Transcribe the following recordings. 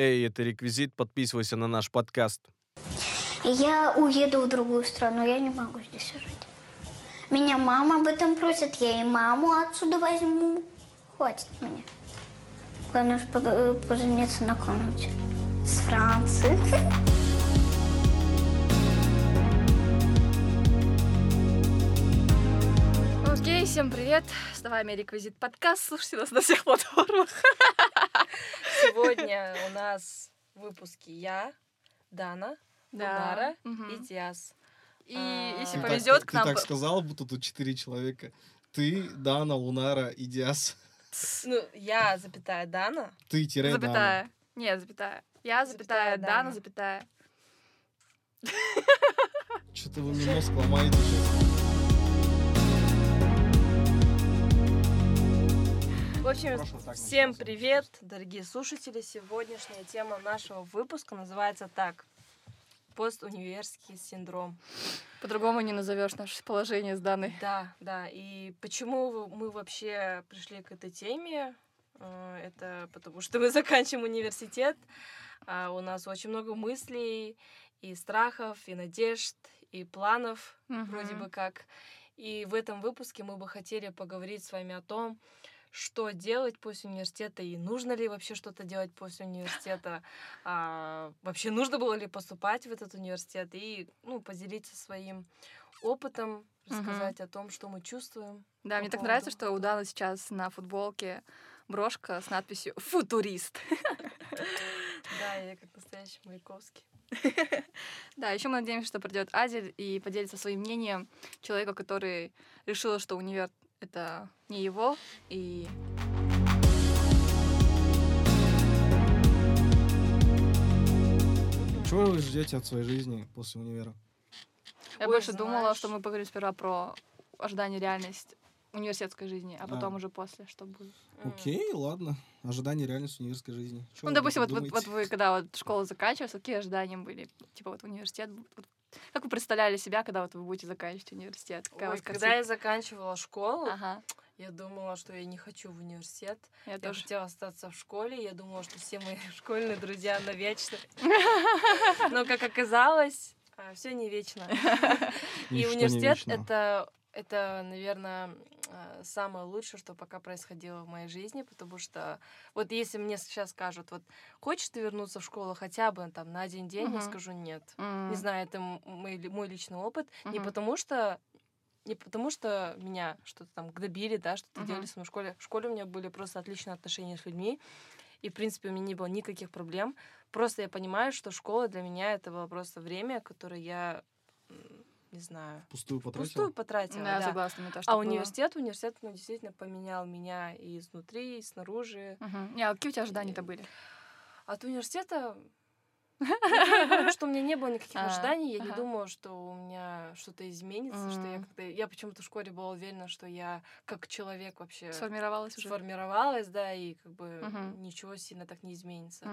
Эй, это реквизит, подписывайся на наш подкаст. Я уеду в другую страну, я не могу здесь жить. Меня мама об этом просит, я и маму отсюда возьму. Хватит мне. Главное, э, пожениться на ком-нибудь с Франции. Окей, всем привет! С вами Реквизит подкаст. Слушайте нас на всех платформах. Сегодня у нас в выпуске я, Дана, Гульнара Мгм. и Диас. И А, если повезет к нам... Ты так сказал, будто тут четыре человека. Ты, Дана, Лунара и Диас. Ну, я, запятая, Дана. Ты, тире, Дана. Запятая. Нет, запятая. Я, запятая, Запятая, Дана, Дана. запятая. Что-то вы мне мозг ломаете сейчас. В общем, Прошлый всем привет, дорогие слушатели. Сегодняшняя тема нашего выпуска называется так. Постуниверский синдром. По-другому не назовешь наше положение с Даной. Да, да. И почему мы вообще пришли к этой теме? Э, Это потому что мы заканчиваем университет. а У нас очень много мыслей и страхов, и надежд, и планов вроде Мгм. бы как. И в этом выпуске мы бы хотели поговорить с вами о том, что делать после университета и нужно ли вообще что-то делать после университета, а, вообще нужно было ли поступать в этот университет и ну, поделиться своим опытом, рассказать о том, что мы чувствуем. Да, по мне так нравится, что у. Даны сейчас на футболке брошка с надписью «Футурист». Да, я как настоящий Маяковский. Да, еще мы надеемся, что придет Азель и поделится своим мнением человека, который решил, что универ это не его, и Чего вы ждете от своей жизни после универа? я Ой, больше думала, знаешь. что мы поговорим сперва про ожидание реальность университетской жизни, а потом уже после, что будет. Окей, ладно. Ожидание реальности универской жизни. Чё Ну, допустим, вот, вот, вот вы, когда вот школу заканчивали, какие ожидания были? Типа вот университет, вот как вы представляли себя, когда вот вы будете заканчивать университет? Какая Ой, когда картина? я заканчивала школу, Ага, я думала, что я не хочу в университет. я Я тоже. хотела остаться в школе, я думала, что все мои школьные друзья навечно. Но, как оказалось, все не вечно. И университет это, это, наверное, самое лучшее, что пока происходило в моей жизни, потому что вот если мне сейчас скажут, вот хочешь ты вернуться в школу хотя бы там на один день, я Мгм. скажу нет. М, Не знаю, это мой, мой личный опыт. Не Мгм. потому что не потому что меня что-то там гнобили, да, что-то Мгм. делали в моей школе. В школе у меня были просто отличные отношения с людьми. И, в принципе, у меня не было никаких проблем. Просто я понимаю, что школа для меня это было просто время, которое я, не знаю, Пустую потратил? пустую потратила. Да, да. согласна, мне тоже А было. университет, университет, ну, действительно поменял меня и изнутри, и снаружи. Мгм. Не, а какие у тебя ожидания-то были? От университета говорю, что у меня не было никаких А, ожиданий, я не думала, что у меня что-то изменится, что я как-то... Я почему-то в школе была уверена, что я как человек вообще Сформировалась уже? сформировалась, да, и как бы ничего сильно так не изменится.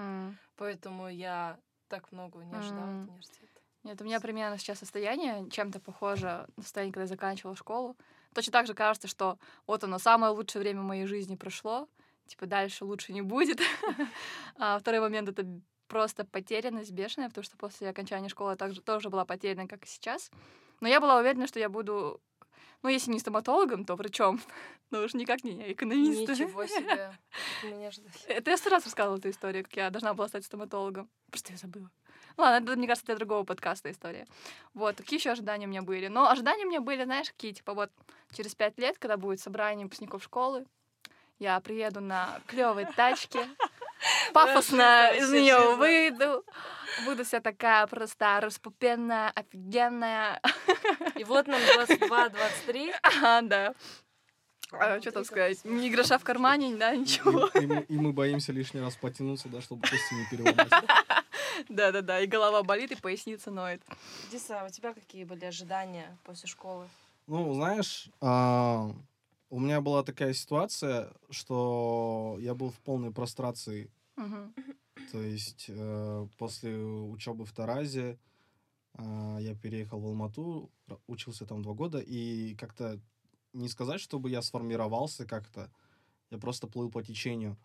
Поэтому я так много не ожидала от университета. Нет, у меня примерно сейчас состояние чем-то похоже на состояние, когда я заканчивала школу. Точно так же кажется, что вот оно, самое лучшее время моей жизни прошло, типа дальше лучше не будет. А второй момент — это просто потерянность бешеная, потому что после окончания школы я также, тоже была потеряна, как и сейчас. Но я была уверена, что я буду, ну, если не стоматологом, то врачом. Но уж никак не экономистом. Ничего себе. Как Меня ждали. Это я сто раз рассказывала эту историю, как я должна была стать стоматологом. Просто я забыла. Ладно, это, мне кажется, для другого подкаста история. Вот, какие еще ожидания у меня были? Но ожидания у меня были, знаешь, какие, типа вот через пять лет, когда будет собрание выпускников школы, я приеду на клевой тачке, пафосно из нее выйду, буду вся такая просто распупенная, офигенная. И вот нам 22-23. Ага, да. А, Вот что там сказать? Ни гроша в кармане, да, ничего. И, и мы, и мы боимся лишний раз потянуться, да, чтобы кости не переломать. Да-да-да, и голова болит, и поясница ноет. Диса, у тебя какие были ожидания после школы? Ну, знаешь, а, у меня была такая ситуация, что я был в полной прострации. То есть э, после учебы в Таразе а, я переехал в Алмату, учился там два года, и как-то не сказать, чтобы я сформировался как-то, я просто плыл по течению.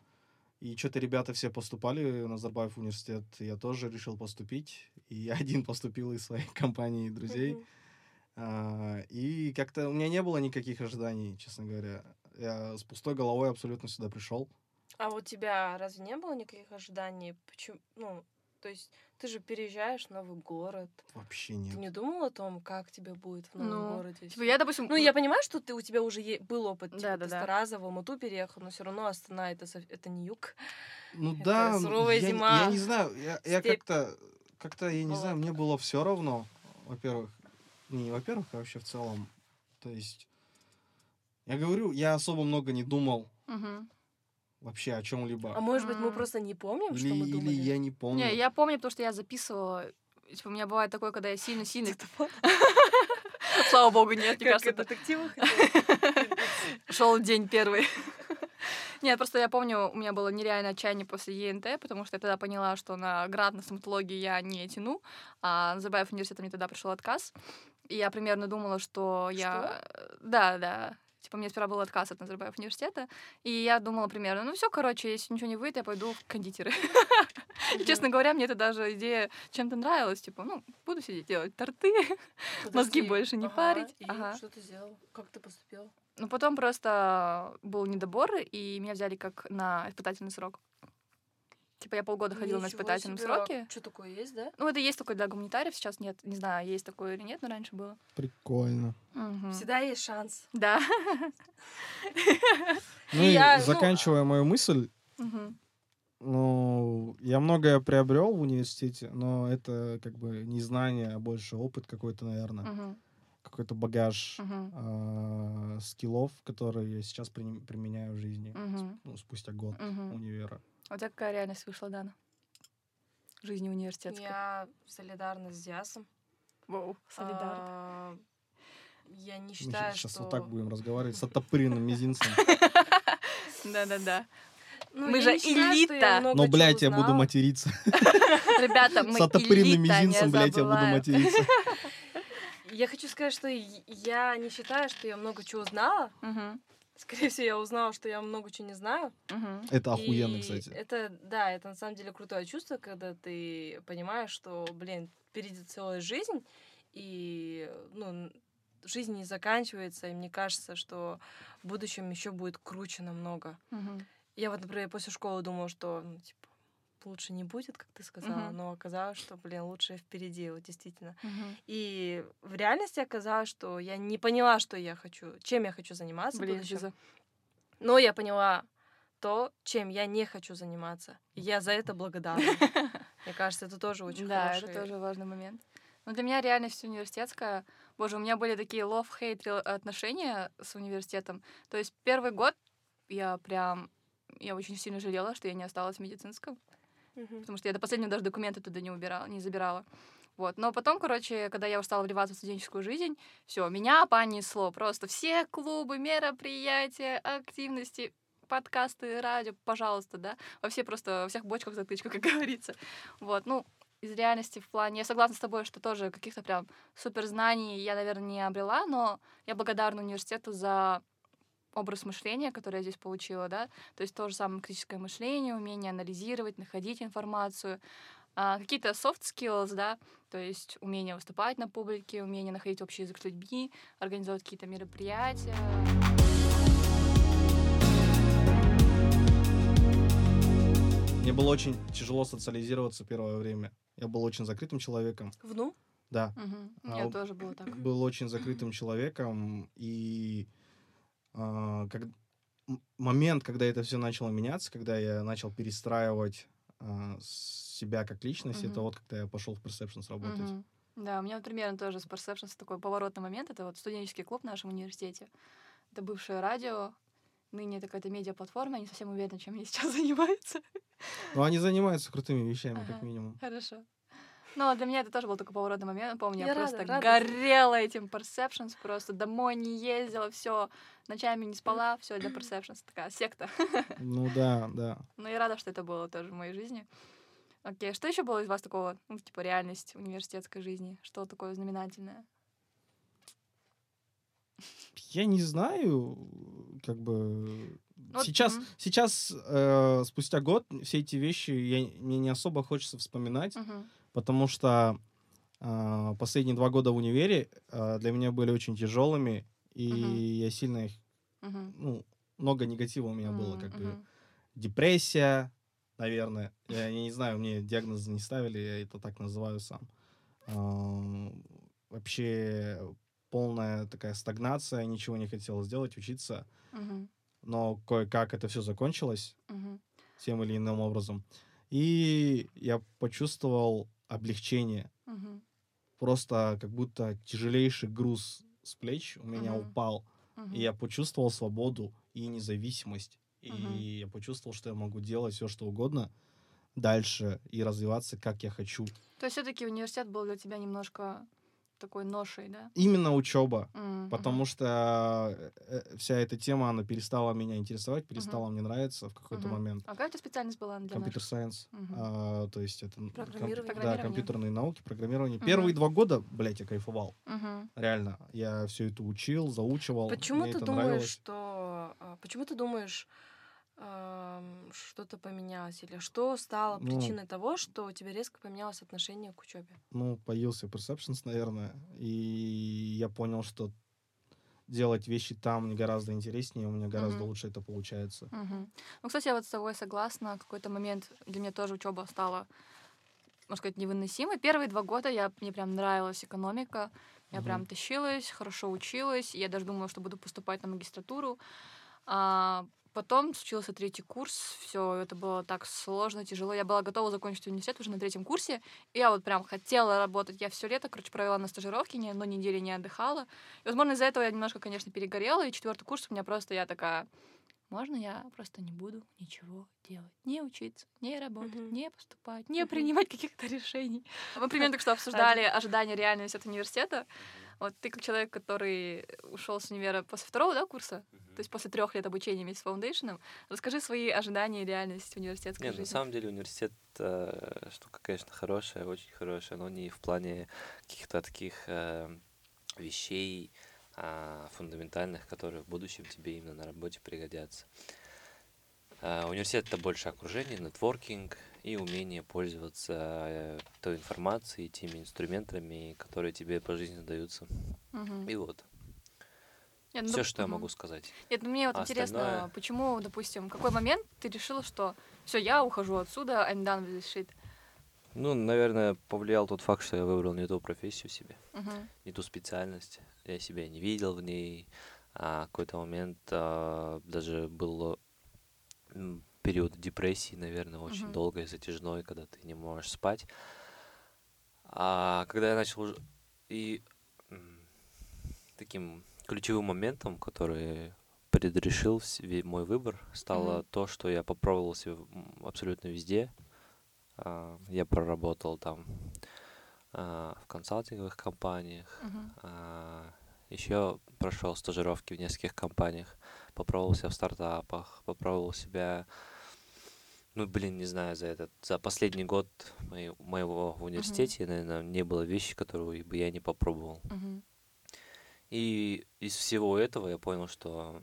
И что-то ребята все поступали в Назарбаев университет. Я тоже решил поступить. И я один поступил из своей компании друзей. Мгм. А, И как-то у меня не было никаких ожиданий, честно говоря. Я с пустой головой абсолютно сюда пришел. А у тебя разве не было никаких ожиданий? Почему? Ну, то есть ты же переезжаешь в новый город. Вообще Ты нет. не думал о том, как тебе будет в новом Ну, городе? Типа, я, допустим... Ну, я понимаю, что ты, у тебя уже е- был опыт. Типа, Да-да-да. ты с Тараза в Алмату переехал, но все равно Астана это, это не юг. Ну Это да, суровая я, не- зима, я не знаю, я, я как-то, как-то, я не знаю, Вот. мне было все равно, во-первых. Не, во-первых, а вообще в целом. То есть, я говорю, я особо много не думал Мгм. Вообще о чем-либо. А может быть, мы просто не помним, или, что мы или думали? я не помню. Не, я помню, потому что я записывала. Типа, у меня бывает такое, когда я сильно-сильно... Слава богу, нет, мне Как кажется, и это детективы шел день первый. Нет, просто я помню, у меня было нереальное отчаяние после ЕНТ, потому что я тогда поняла, что на грант на стоматологии я не тяну, а на Забаев университет мне тогда пришел отказ. И я примерно думала, что я... Да, да. Типа, мне сперва был отказ от Назарбаев университета, и я думала примерно, ну все, короче, если ничего не выйдет, я пойду в кондитеры. Честно говоря, мне это даже идея чем-то нравилась. Типа, ну, буду сидеть делать торты. Мозги больше не парить. Ага. что ты сделал? Как ты поступил? Но потом просто был недобор, и меня взяли как на испытательный срок. Типа я полгода ходила на испытательном сроке. Что такое есть, да? Ну, это есть такое для гуманитариев, сейчас нет. Не знаю, есть такое или нет, но раньше было. Прикольно. Мгм. Всегда есть шанс. Да. Ну И ну, заканчивая мою мысль, ну, я многое приобрел в университете, но это как бы не знание, а больше опыт какой-то, наверное. Какой-то багаж а, скиллов, которые я сейчас применяю в жизни. Ну, спустя год универа. А у тебя какая реальность вышла, Дана? Жизни университетской. Я солидарна с Диасом. Воу, солидар. А, Я не считаю, сейчас что... вот так будем разговаривать с оттопыренным мизинцем. Да-да-да. Ну, Мы же считаю, элита. Но, блядь, я буду материться. Ребята, мы С оттопыренным элита, не мизинцем, блядь, я буду материться. Я хочу сказать, что я не считаю, что я много чего узнала. Мгм. Скорее всего, я узнала, что я много чего не знаю. Мгм. Это охуенно, И кстати. Это, да, это на самом деле крутое чувство, когда ты понимаешь, что, блин, впереди целая жизнь, и, ну, жизнь не заканчивается, и мне кажется, что в будущем еще будет круче намного. Мгм. Я вот, например, после школы думала, что, ну, типа, лучше не будет, как ты сказала, Мгм. но оказалось, что, блин, лучше впереди, вот действительно. Мгм. И в реальности оказалось, что я не поняла, что я хочу, чем я хочу заниматься Блин. Жиза. Но я поняла то, чем я не хочу заниматься. И я за это благодарна. Мне кажется, это тоже очень Да, это тоже важный момент. Но для меня реальность университетская. Боже, у меня были такие love-hate отношения с университетом. То есть первый год я прям... Я очень сильно жалела, что я не осталась в медицинском, Мгм. потому что я до последнего даже документы туда не убирала, не забирала. Вот. Но потом, короче, когда я уже стала вливаться в студенческую жизнь, все, меня понесло. Просто все клубы, мероприятия, активности, подкасты, радио, пожалуйста, да. Во все просто, во всех бочках затычка, как говорится. Вот, ну, из реальности в плане... Я согласна с тобой, что тоже каких-то прям супер знаний я, наверное, не обрела, но я благодарна университету за образ мышления, который я здесь получила, да, то есть то же самое критическое мышление, умение анализировать, находить информацию, а, какие-то soft skills, да, то есть умение выступать на публике, умение находить общий язык с людьми, организовать какие-то мероприятия. Мне было очень тяжело социализироваться первое время. Я был очень закрытым человеком. Вну? Да, Мгм. У А тоже было так. был очень закрытым человеком. И а, как... момент, когда это все начало меняться, когда я начал перестраивать а, себя как личность, это Мгм. вот когда я пошел в Perceptions работать. Мгм. Да, у меня примерно тоже с Perceptions такой поворотный момент. Это вот студенческий клуб в нашем университете. Это бывшее радио. Ныне это какая-то медиаплатформа. Я не совсем уверена, чем они сейчас занимаются. Но они занимаются крутыми вещами, как Ага. минимум. Хорошо. Но для меня это тоже был такой поворотный момент. Помню, я, Я рада, просто рада. горела этим Perceptions, просто домой не ездила, все, ночами не спала, все для Perceptions. Такая секта. Ну да, да. Но я рада, что это было тоже в моей жизни. Окей, что еще было из вас такого, ну, типа, реальность университетской жизни? Что такое знаменательное? Я не знаю, как бы Вот, сейчас, мгм. сейчас э, спустя год, все эти вещи я, мне не особо хочется вспоминать, Мгм. Потому что э, последние два года в универе э, для меня были очень тяжелыми, и Мгм. я сильно их, Мгм. ну, много негатива у меня было, М, как бы депрессия, наверное. Я, я не знаю, мне диагноз не ставили, я это так называю сам. А, Вообще полная такая стагнация, ничего не хотел сделать, учиться. Мгм. Но кое-как это все закончилось Мгм. тем или иным образом. И я почувствовал облегчение. Мгм. Просто как будто тяжелейший груз с плеч у меня Мгм. упал. Мгм. И я почувствовал свободу и независимость. И Мгм. я почувствовал, что я могу делать все, что угодно дальше и развиваться, как я хочу. То есть все-таки университет был для тебя немножко такой ношей, да? Именно учеба. М, Потому что э, э, вся эта тема, она перестала меня интересовать, перестала мне нравиться в какой-то Мгм. момент. А какая у тебя специальность была для Компьютер сайенс. Мгм. а, то есть это н- ком- Программирование. да, Программирование. компьютерные науки, программирование. Мгм. Первые два года, блядь, я кайфовал. Мгм. Реально. Я все это учил, заучивал. Почему мне ты это думаешь, нравилось. что... а, Почему ты думаешь, что-то поменялось? Или что стало Ну. причиной того, что у тебя резко поменялось отношение к учебе? Ну, появился Perceptions, наверное, и я понял, что делать вещи там мне гораздо интереснее, у меня гораздо Мгм. лучше это получается. Мгм. Ну, кстати, я вот с тобой согласна. Какой-то момент для меня тоже учеба стала, можно сказать, невыносимой. Первые два года я, мне прям нравилась экономика. Я Мгм. прям тащилась, хорошо училась. Я даже думала, что буду поступать на магистратуру. А потом случился третий курс. Все, это было так сложно, тяжело. Я была готова закончить университет уже на третьем курсе. И я вот прям хотела работать. Я все лето, короче, провела на стажировке, ни одной недели не отдыхала. И, возможно, из-за этого я немножко, конечно, перегорела. И четвертый курс у меня просто я такая, можно я просто не буду ничего делать? Не учиться, не работать, Мгм. не поступать, не Мгм. принимать каких-то решений. Мы примерно только что обсуждали ожидания реальность от университета. Вот ты как человек, который ушел с универа после второго да, курса, то есть после трех лет обучения вместе с фаундейшеном, расскажи свои ожидания и реальность университетской Нет, на жизни. самом деле университет э, штука, конечно, хорошая, очень хорошая, но не в плане каких-то таких э, вещей а, фундаментальных, которые в будущем тебе именно на работе пригодятся. А, университет это больше окружение, нетворкинг и умение пользоваться э, той информацией, теми инструментами, которые тебе по жизни даются. Мгм. И вот, Нет, ну, все, доп- что я могу сказать. Нет, ну мне вот А интересно, остальное- почему, допустим, в какой момент ты решила, что все, я ухожу отсюда, I'm done with this shit. Ну, наверное, повлиял тот факт, что я выбрал не ту профессию себе. Мгм. не ту специальность. Я себя не видел в ней. А какой-то момент а, даже был м, период депрессии, наверное, очень Мгм. долгой, затяжной, когда ты не можешь спать. А когда я начал и таким ключевым моментом, который предрешил мой выбор, стало Мгм. то, что я попробовал себя абсолютно везде. А, Я проработал там а, в консалтинговых компаниях, Мгм. Еще прошел стажировки в нескольких компаниях, попробовал себя в стартапах, попробовал себя, ну, блин, не знаю, за этот, за последний год моей- моего в университете, наверное, не было вещи, которые бы я не попробовал. Мгм. И из всего этого я понял, что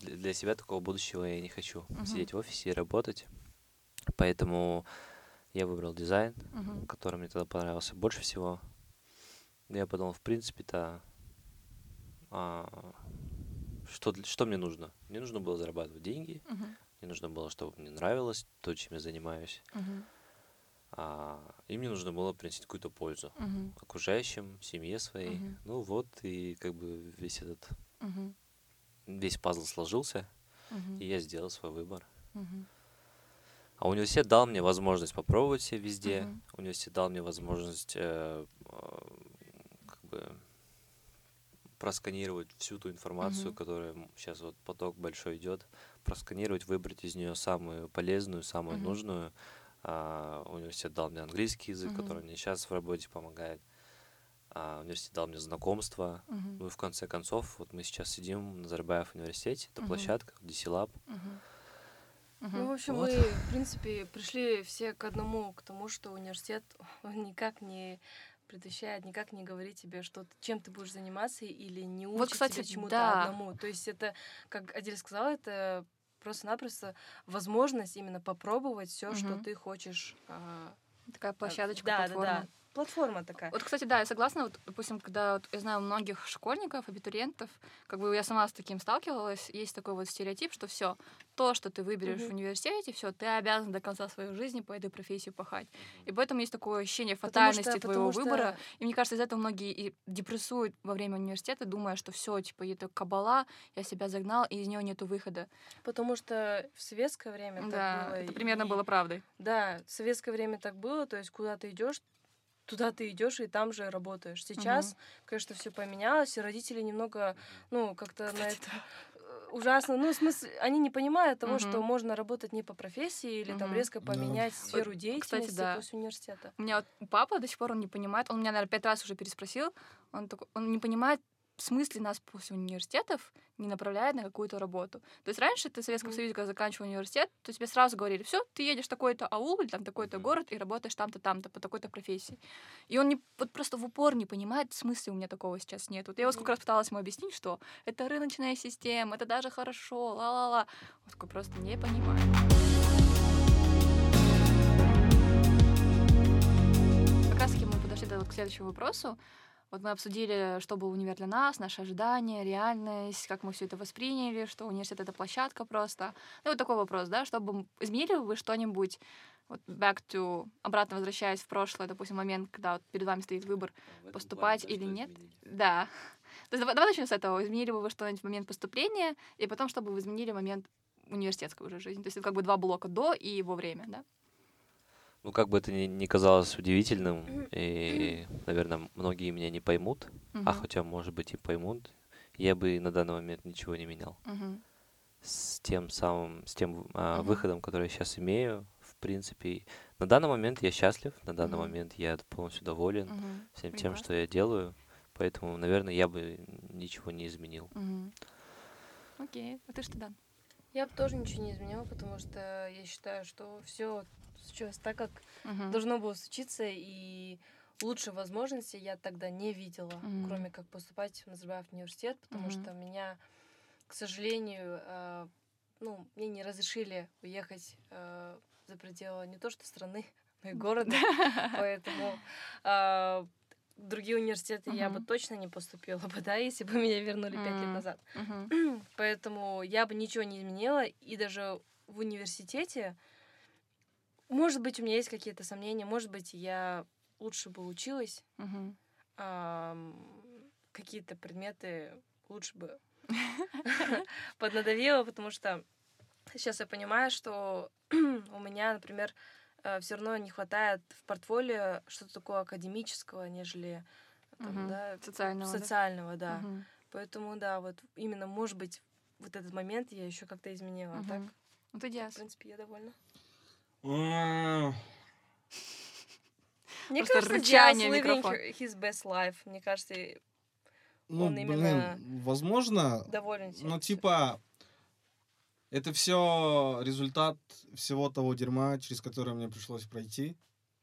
для себя такого будущего я не хочу. Мгм. Сидеть в офисе и работать. Поэтому я выбрал дизайн, Мгм. который мне тогда понравился больше всего. Я подумал, в принципе-то, а, что, что мне нужно? Мне нужно было зарабатывать деньги, Мгм. мне нужно было, чтобы мне нравилось то, чем я занимаюсь, Мгм. а, и мне нужно было принести какую-то пользу Мгм. окружающим, семье своей. Мгм. Ну вот, и как бы весь этот, Мгм. весь пазл сложился, Мгм. и я сделал свой выбор. Мгм. А университет дал мне возможность попробовать себя везде. Мгм. Университет дал мне возможность э, э, как бы просканировать всю ту информацию, Мгм. которая сейчас вот поток большой идет, просканировать, выбрать из нее самую полезную, самую Мгм. нужную. А, университет дал мне английский язык, Мгм. который мне сейчас в работе помогает. А, университет дал мне знакомства. Мгм. Ну и в конце концов, вот мы сейчас сидим на Назарбаев университете, это Мгм. площадка, DC Lab. Мгм. Ну, в общем, Вот. мы, в принципе, пришли все к одному, к тому, что университет он никак не предвещает никак не говорить тебе, что чем ты будешь заниматься или не учить Вот, кстати, тебя чему-то да. одному. То есть это, как Адель сказала, это просто-напросто возможность именно попробовать все, что Мгм. ты хочешь. а, Такая площадочка, да, да, да. Платформа такая. Вот, кстати, да, я согласна. Вот, допустим, когда вот я знаю многих школьников, абитуриентов, как бы я сама с таким сталкивалась, есть такой вот стереотип, что все, то, что ты выберешь Мгм. в университете, все, ты обязан до конца своей жизни по этой профессии пахать. И поэтому есть такое ощущение Потому фатальности что- твоего потому что- выбора. И мне кажется, из-за этого многие и депрессуют во время университета, думая, что все, типа, это кабала, я себя загнал, и из нее нету выхода. Потому что в советское время так да, было. это примерно и- было правдой. Да, в советское время так было, то есть куда ты идешь, туда ты идешь и там же работаешь. Сейчас, конечно, все поменялось, и родители немного, ну, как-то на Кстати, это э, ужасно. Ну, в смысле, они не понимают того, что Мгм. можно работать не по профессии или там Мгм. резко Да. поменять сферу деятельности да. после университета. У меня вот папа до сих пор он не понимает, он меня, наверное, пять раз уже переспросил, он, такой, он не понимает, в смысле нас после университетов не направляет на какую-то работу. То есть раньше ты в Советском Мгм. Союзе, когда заканчивал университет, то тебе сразу говорили, все, ты едешь в такой-то аул или там такой-то город и работаешь там-то, там-то по такой-то профессии. И он не, вот просто в упор не понимает, в смысле у меня такого сейчас нет. Вот я вот сколько раз пыталась ему объяснить, что это рыночная система, это даже хорошо, ла-ла-ла. Он такой просто не понимает. Как раз мы подошли до- к следующему вопросу. Вот мы обсудили, что был универ для нас, наши ожидания, реальность, как мы все это восприняли, что университет — это площадка просто. Ну, вот такой вопрос, да, чтобы изменили вы что-нибудь, вот back to, обратно возвращаясь в прошлое, допустим, момент, когда вот перед вами стоит выбор, этом поступать плане, да, или нет? изменить. да. То есть давай, давай начнем с этого. Изменили бы вы что-нибудь в момент поступления, и потом, чтобы вы изменили момент университетской уже жизни. То есть это как бы два блока до и во время, да? Ну, как бы это ни, ни казалось удивительным, и, наверное, многие меня не поймут, а Мгм. хотя, может быть, и поймут, я бы на данный момент ничего не менял. Мгм. С тем самым, с тем а, Мгм. выходом, который я сейчас имею, в принципе, на данный момент я счастлив, на данный Мгм. момент я полностью доволен Мгм. всем тем, что я делаю, поэтому, наверное, я бы ничего не изменил. Мгм. Окей. А ты что, Дан? Я бы тоже ничего не изменила, потому что я считаю, что все случилось так, как Мгм. должно было случиться, и лучшей возможности я тогда не видела, Мгм. кроме как поступать в Назарбаев университет, потому Мгм. что меня, к сожалению, э, ну, мне не разрешили уехать э, за пределы не то что страны, но и города, поэтому э, в другие университеты я бы точно не поступила бы, да, если бы меня вернули пять лет М. назад. Мгм. Поэтому я бы ничего не изменила. И даже в университете, может быть, у меня есть какие-то сомнения, может быть, я лучше бы училась, Мгм. ам, какие-то предметы лучше бы поднадавила, потому что сейчас я понимаю, что у меня, например, все равно не хватает в портфолио что-то такое академического, нежели там, Мгм. да, Социального, да? социального, да. Мгм. Поэтому, да, вот именно, может быть, вот этот момент я еще как-то изменила. А так. Ну ты в принципе, я довольна. Мне Просто кажется, рычание Диас в living микрофон. his best life. Мне кажется, Ну, Он блин, именно возможно, доволен. ну, типа, это все результат всего того дерьма, через которое мне пришлось пройти.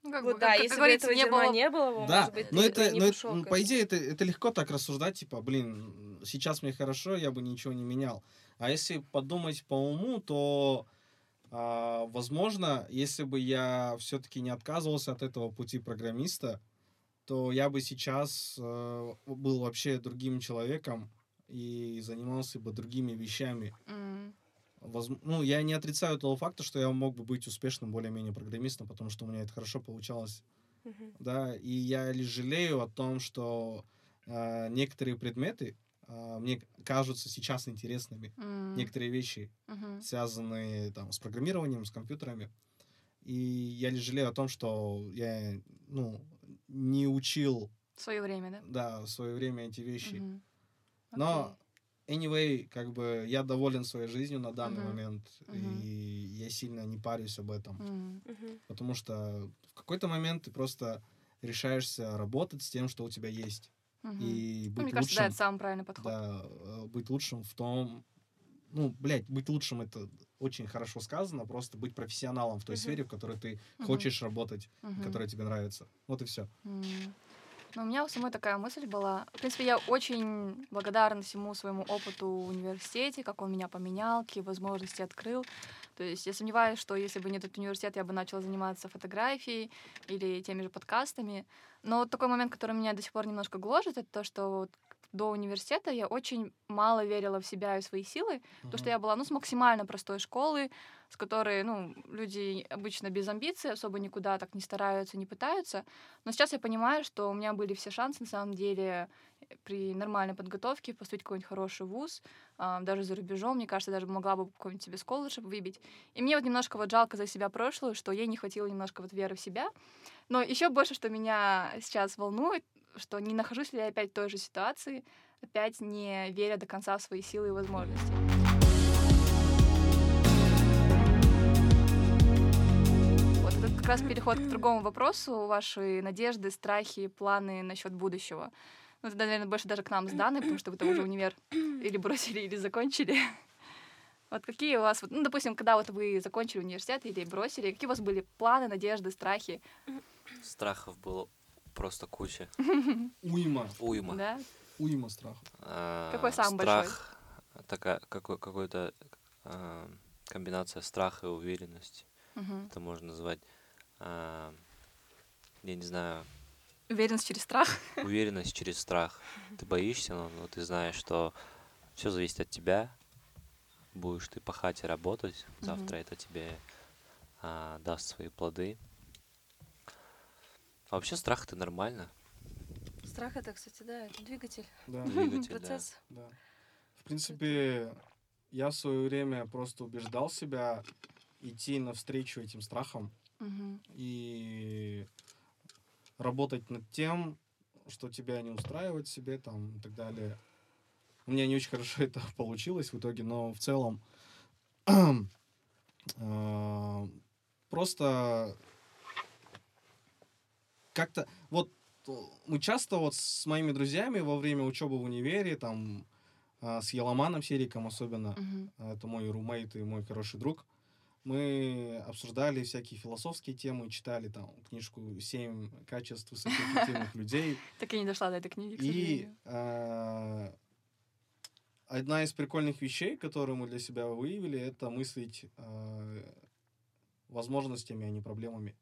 Ну, как Вот бы, да, как- как если бы говорится, этого не было... не было, бы, да, может быть, но ты это, не но это, по идее, это, это легко так рассуждать, типа, блин, сейчас мне хорошо, я бы ничего не менял. А если подумать по уму, то, а, возможно, если бы я все-таки не отказывался от этого пути программиста, то я бы сейчас э, был вообще другим человеком и занимался бы другими вещами. М, Возм- Ну, я не отрицаю того факта, что я мог бы быть успешным более-менее программистом, потому что у меня это хорошо получалось Мгм. да, и я лишь жалею о том, что э, некоторые предметы мне кажутся сейчас интересными, м, некоторые вещи, мгм. связанные там с программированием, с компьютерами, и я лишь жалею о том, что я, ну, не учил, В свое время, да? да, в свое время эти вещи. Мгм. Но Anyway, как бы я доволен своей жизнью на данный Мгм. момент, Мгм. и я сильно не парюсь об этом. Мгм. Потому что в какой-то момент ты просто решаешься работать с тем, что у тебя есть. Мгм. И Ну, быть мне кажется, да, лучшим. это самый правильный подход. да, э, быть лучшим в том. Ну, блядь, быть лучшим это очень хорошо сказано, просто быть профессионалом в той Мгм. сфере, в которой ты Мгм. хочешь работать, Мгм. которая тебе нравится. Вот и все. М. Но у меня у самой такая мысль была. В принципе, я очень благодарна всему своему опыту в университете, как он меня поменял, какие возможности открыл. То есть я сомневаюсь, что если бы не этот университет, я бы начала заниматься фотографией или теми же подкастами. Но вот такой момент, который меня до сих пор немножко гложет, это то, что вот до университета я очень мало верила в себя и в свои силы, потому что я была, ну, с максимально простой школы, с которой, ну, люди обычно без амбиций особо никуда так не стараются, не пытаются. Но сейчас я понимаю, что у меня были все шансы, на самом деле, при нормальной подготовке поступить в какой-нибудь хороший вуз, а, даже за рубежом, мне кажется, даже могла бы какой-нибудь себе scholarship выбить. И мне вот немножко вот жалко за себя прошлую, что ей не хватило немножко вот веры в себя. Но еще больше, что меня сейчас волнует, что не нахожусь ли я опять в той же ситуации, опять не веря до конца в свои силы и возможности. Вот это как раз переход к другому вопросу. Ваши надежды, страхи, планы насчет будущего. Ну, это, наверное, больше даже к нам с Даной, потому что вы там уже универ или бросили, или закончили. Вот какие у вас, ну, допустим, когда вот вы закончили университет или бросили, какие у вас были планы, надежды, страхи? Страхов было просто куча. Уйма. Уйма. Да? Уйма страхов. А, Какой самый большой? Страх, такая, какой, какой-то а, комбинация страха и уверенности. Мгм. Это можно назвать, а, я не знаю, Уверенность через страх. уверенность через страх. Ты боишься, но, но ты знаешь, что все зависит от тебя. Будешь ты пахать и работать, завтра это тебе а, даст свои плоды. А вообще страх это нормально. Страх это, кстати, да, это двигатель, Да. Двигатель, да. процесс. Да. В принципе, я в свое время просто убеждал себя идти навстречу этим страхам Мгм. и работать над тем, что тебя не устраивает себе там и так далее. У меня не очень хорошо это получилось в итоге, но в целом э, просто как-то вот мы часто вот с моими друзьями во время учебы в универе, там, а, с Еломаном Сериком особенно, а, это мой румейт и мой хороший друг, мы обсуждали всякие философские темы, читали там книжку «Семь качеств высокоэффективных людей». Так и не дошла до этой книги, И а, одна из прикольных вещей, которую мы для себя выявили, это мыслить а, возможностями, а не проблемами.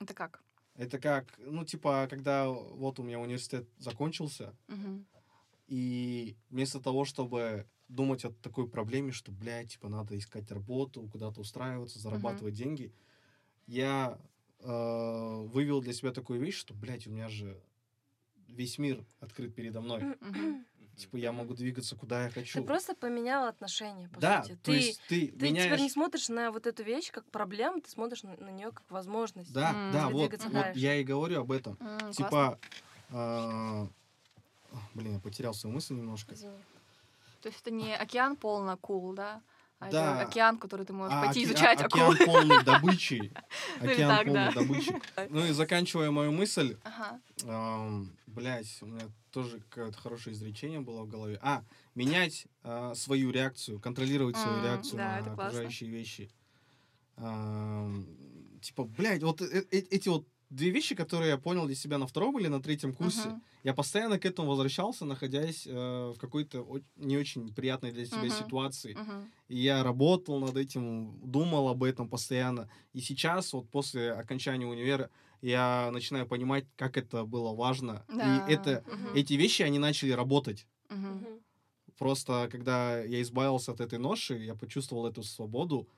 Это как? Это как, ну, типа, когда вот у меня университет закончился, и вместо того, чтобы думать о такой проблеме, что, блядь, типа, надо искать работу, куда-то устраиваться, зарабатывать деньги, я э, вывел для себя такую вещь, что, блядь, у меня же весь мир открыт передо мной. Типа, я могу двигаться, куда я хочу. Ты просто поменял отношения, по да, сути. то ты, есть ты, ты меняешь... теперь не смотришь на вот эту вещь как проблему, ты смотришь на, нее как возможность. Да, М, да, вот, вот я и говорю об этом. Классно. Типа, а, блин, я потерял свою мысль немножко. Извини. То есть это не океан полный акул, да? А Да. это океан, который ты можешь А, пойти оке- изучать а- акул. океан полный добычи. Ну Океан полный добычи. Ну и заканчивая мою мысль, блять, у меня тоже какое-то хорошее изречение было в голове. А, менять а, свою реакцию, контролировать свою реакцию на окружающие вещи. Типа, блядь, вот э- э- эти вот две вещи, которые я понял для себя на втором или на третьем курсе, Мгм. я постоянно к этому возвращался, находясь э, в какой-то о- не очень приятной для себя Мгм. ситуации. Мгм. И я работал над этим, думал об этом постоянно. И сейчас, вот после окончания универа, я начинаю понимать, как это было важно. Да. И это, Мгм. эти вещи, они начали работать. Мгм. Просто когда я избавился от этой ноши, я почувствовал эту свободу,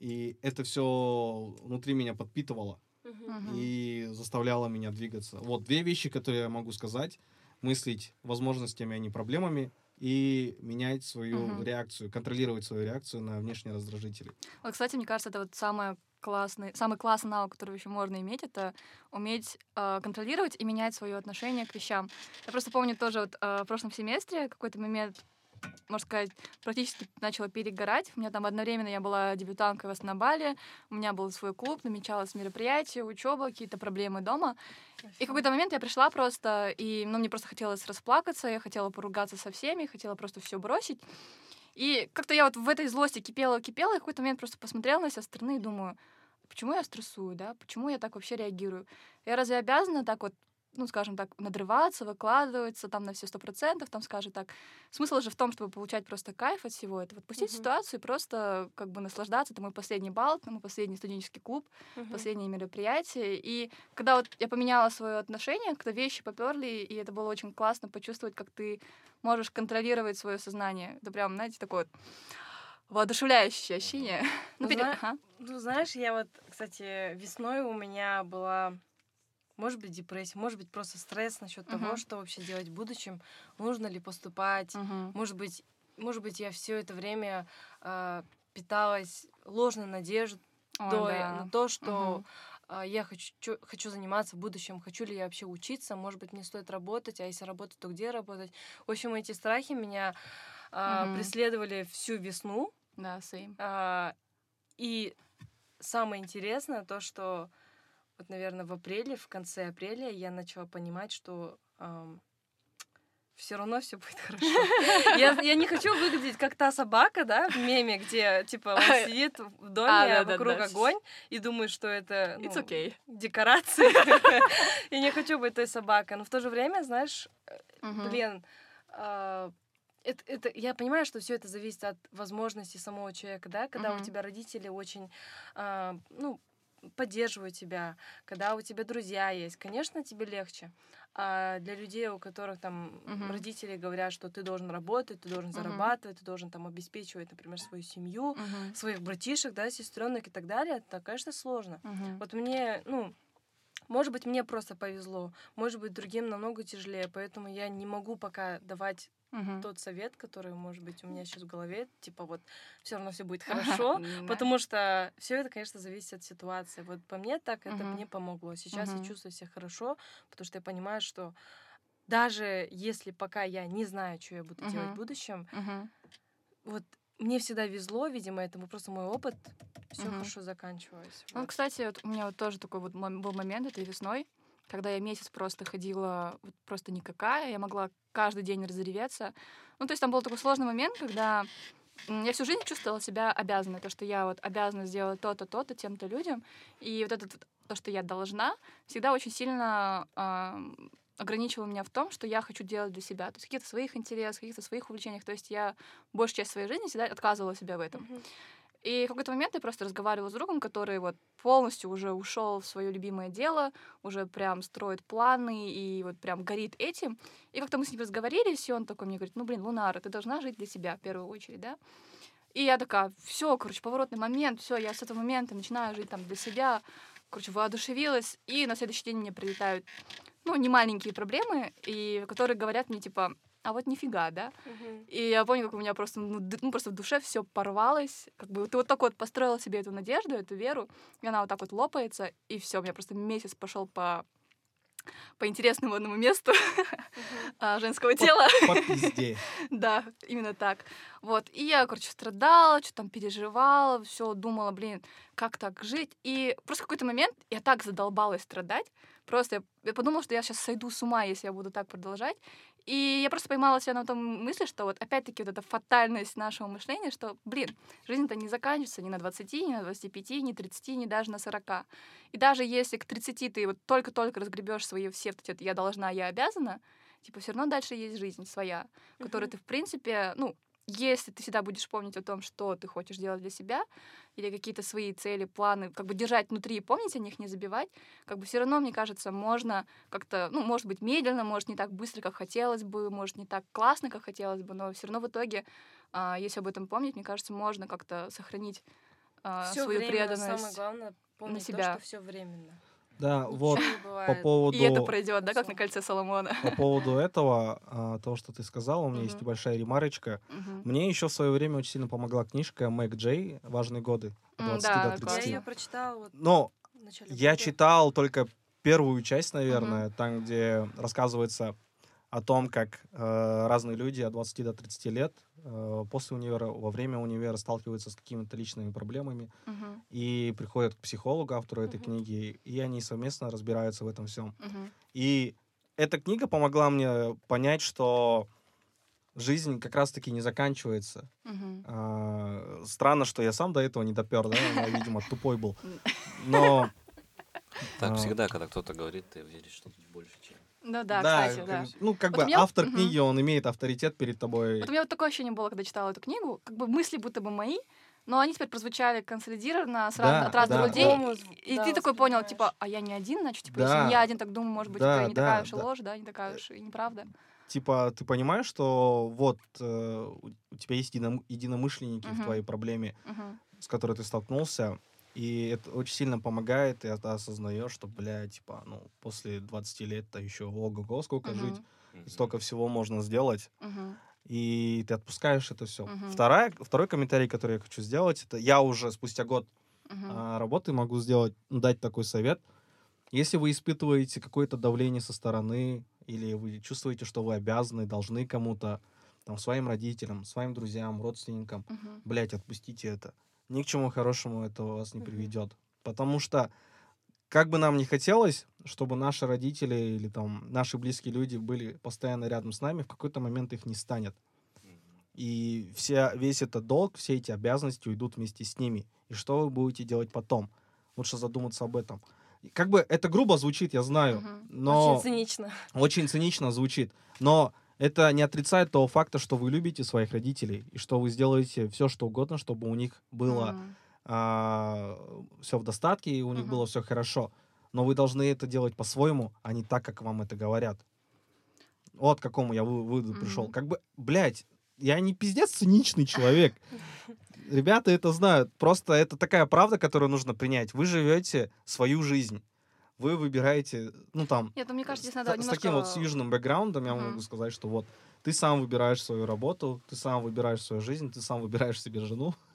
и это все внутри меня подпитывало И заставляло меня двигаться. Вот две вещи, которые я могу сказать. Мыслить возможностями, а не проблемами, и менять свою Мгм. реакцию, контролировать свою реакцию на внешние раздражители. Вот, кстати, мне кажется, это вот самое классный, самый классный навык, который еще можно иметь, это уметь э, контролировать и менять свое отношение к вещам. Я просто помню тоже вот э, в прошлом семестре какой-то момент, можно сказать, практически начала перегорать. У меня там одновременно я была дебютанткой в Основале, у меня был свой клуб, намечалось мероприятие, учеба, какие-то проблемы дома. И в какой-то момент я пришла просто, и ну, мне просто хотелось расплакаться, я хотела поругаться со всеми, хотела просто все бросить. И как-то я вот в этой злости кипела, кипела, и в какой-то момент просто посмотрела на себя со стороны и думаю, почему я стрессую, да, почему я так вообще реагирую? Я разве обязана так вот ну, скажем так, надрываться, выкладываться там на все сто процентов, там, скажем так. Смысл же в том, чтобы получать просто кайф от всего этого, отпустить Мгм. ситуацию и просто как бы наслаждаться. Это мой последний балл, это мой последний студенческий клуб, Мгм. последнее мероприятие. И когда вот я поменяла свое отношение, когда вещи поперли, и это было очень классно почувствовать, как ты можешь контролировать свое сознание. Это прям, знаете, такое вот воодушевляющее ощущение. Ну, Ну, зна- ага. Ну, знаешь, я вот, кстати, весной у меня была, может быть, депрессия, может быть, просто стресс насчет того, Мгм. что вообще делать в будущем, нужно ли поступать, Мгм. может быть, может быть, я все это время а, питалась ложной надеждой Ой, да. на то, что а, я хочу, чё- хочу заниматься в будущем, хочу ли я вообще учиться, может быть, мне стоит работать, а если работать, то где работать? В общем, эти страхи меня а, Мгм. преследовали всю весну. Да, same. А, И самое интересное то, что вот, наверное, в апреле, в конце апреля я начала понимать, что все равно все будет хорошо. Я, я не хочу выглядеть как та собака, да, в меме, где типа он сидит в доме, А, а, да-да-да. вокруг огонь, и думает, что это ну, okay. декорации. Я не хочу быть той собакой. Но в то же время, знаешь, Мгм. блин, а, это, это, я понимаю, что все это зависит от возможностей самого человека, да, когда у Мгм. тебя родители очень, а, ну, поддерживают тебя, когда у тебя друзья есть, конечно, тебе легче. А для людей, у которых там Мгм. родители говорят, что ты должен работать, ты должен Мгм. зарабатывать, ты должен там обеспечивать, например, свою семью, Мгм. своих братишек, да, сестренок и так далее, это, конечно, сложно. Мгм. Вот мне, ну, может быть, мне просто повезло, может быть, другим намного тяжелее, поэтому я не могу пока давать Мгм. тот совет, который, может быть, у меня сейчас в голове, типа вот все равно все будет хорошо, потому что все это, конечно, зависит от ситуации. Вот по мне так это мне помогло. Сейчас я чувствую себя хорошо, потому что я понимаю, что даже если пока я не знаю, что я буду делать в будущем, вот мне всегда везло, видимо, этому просто мой опыт, все хорошо заканчивалось. Ну, вот. кстати, вот у меня вот тоже такой вот был момент этой весной, когда я месяц просто ходила вот просто никакая, я могла каждый день разреветься. Ну, то есть там был такой сложный момент, когда я всю жизнь чувствовала себя обязанной, то, что я вот обязана сделать то-то, то-то тем-то людям, и вот это то, что я должна, всегда очень сильно ам, ограничивало меня в том, что я хочу делать для себя, то есть каких-то своих интересов, каких-то своих увлечениях, то есть я большую часть своей жизни всегда отказывала себя в этом. Мгм. И в какой-то момент я просто разговаривала с другом, который вот полностью уже ушел в свое любимое дело, уже прям строит планы и вот прям горит этим. И как-то мы с ним разговорились, и он такой мне говорит, ну блин, Лунара, ты должна жить для себя в первую очередь, да? И я такая, все, короче, поворотный момент, все, я с этого момента начинаю жить там для себя, короче, воодушевилась, и на следующий день мне прилетают, ну, не маленькие проблемы, и которые говорят мне, типа, а вот нифига, да? Мгм. И я помню, как у меня просто, ну, д- ну, просто в душе все порвалось. Как бы ты вот так вот построила себе эту надежду, эту веру, и она вот так вот лопается, и все, у меня просто месяц пошел по по интересному одному месту а, женского тела. По пизде. Да, именно так. Вот. И я, короче, страдала, что там переживала, все думала, блин, как так жить. И просто в какой-то момент я так задолбалась страдать. Просто я, я подумала, что я сейчас сойду с ума, если я буду так продолжать. И я просто поймала себя на том мысли, что вот опять-таки вот эта фатальность нашего мышления, что, блин, жизнь-то не заканчивается ни на 20, ни на 25, ни 30, ни даже на 40. И даже если к 30 ты вот только-только разгребешь свои все вот эти «я должна, я обязана», типа все равно дальше есть жизнь своя, которую Мгм. ты, в принципе, ну, если ты всегда будешь помнить о том, что ты хочешь делать для себя, или какие-то свои цели, планы, как бы держать внутри и помнить о них, не забивать, как бы все равно, мне кажется, можно как-то, ну, может быть, медленно, может, не так быстро, как хотелось бы, может, не так классно, как хотелось бы, но все равно в итоге, а, если об этом помнить, мне кажется, можно как-то сохранить а, Всё свою время, преданность. Самое главное помнить то, себя. что все временно. Да, вот по поводу... И это пройдет, да, как на кольце Соломона. По поводу этого, а, того, что ты сказал, у меня есть небольшая ремарочка. Мне еще в свое время очень сильно помогла книжка Мэг Джей. «Важные годы» от М, 20 да, до да, 30. Я ее прочитала Но я читал только первую часть, наверное, там, где рассказывается о том, как э, разные люди от 20 до 30 лет э, после универа, во время универа сталкиваются с какими-то личными проблемами Мгм. и приходят к психологу, автору этой Мгм. книги, и они совместно разбираются в этом всем. Мгм. И эта книга помогла мне понять, что жизнь как раз-таки не заканчивается. Мгм. А, странно, что я сам до этого не допер, да, я, видимо, тупой был. Но Так А. всегда, когда кто-то говорит, ты веришь, что тут больше, чем Ну да, кстати, как да. Ну, как Вот бы меня- автор книги, он имеет авторитет перед тобой. Вот у меня вот такое ощущение было, когда читала эту книгу, как бы мысли будто бы мои, но они теперь прозвучали консолидированно с раз- Да, от разных да. людей. По-другому И, да, ты такой понял, типа, а я не один, значит, типа, Да. если я один так думаю, может быть, Да, это не да, такая уж и да. ложь, да, не такая уж и неправда. Типа, ты понимаешь, что вот э, у тебя есть едином- единомышленники в Мгм. твоей проблеме, Мгм. с которой ты столкнулся, и это очень сильно помогает, и ты осознаешь, что, бля, типа, ну, после 20 лет-то еще ого-го, сколько Мгм. жить, и столько всего можно сделать, Мгм. и ты отпускаешь это все. Мгм. Вторая, второй комментарий, который я хочу сделать, это я уже спустя год а, работы могу сделать, дать такой совет. Если вы испытываете какое-то давление со стороны, или вы чувствуете, что вы обязаны, должны кому-то, там, своим родителям, своим друзьям, родственникам, Мгм. блять, отпустите это. Ни к чему хорошему это вас не приведет. Потому что, как бы нам не хотелось, чтобы наши родители или там наши близкие люди были постоянно рядом с нами, в какой-то момент их не станет. И вся, весь этот долг, все эти обязанности уйдут вместе с ними. И что вы будете делать потом? Лучше задуматься об этом. Как бы это грубо звучит, я знаю, Мгм. но Очень цинично. очень цинично звучит. Но это не отрицает того факта, что вы любите своих родителей и что вы сделаете все, что угодно, чтобы у них было Мгм. все в достатке и у них Мгм. было все хорошо. Но вы должны это делать по-своему, а не так, как вам это говорят. Вот к какому я вы- выводу пришел. Мгм. Как бы, блядь, я не пиздец циничный человек. Ребята это знают. Просто это такая правда, которую нужно принять. Вы живете свою жизнь. Вы выбираете, ну там, Нет, ну мне кажется, с, здесь надо с немножко... таким вот с южным бэкграундом я Мгм. могу сказать, что вот ты сам выбираешь свою работу, ты сам выбираешь свою жизнь, ты сам выбираешь себе жену.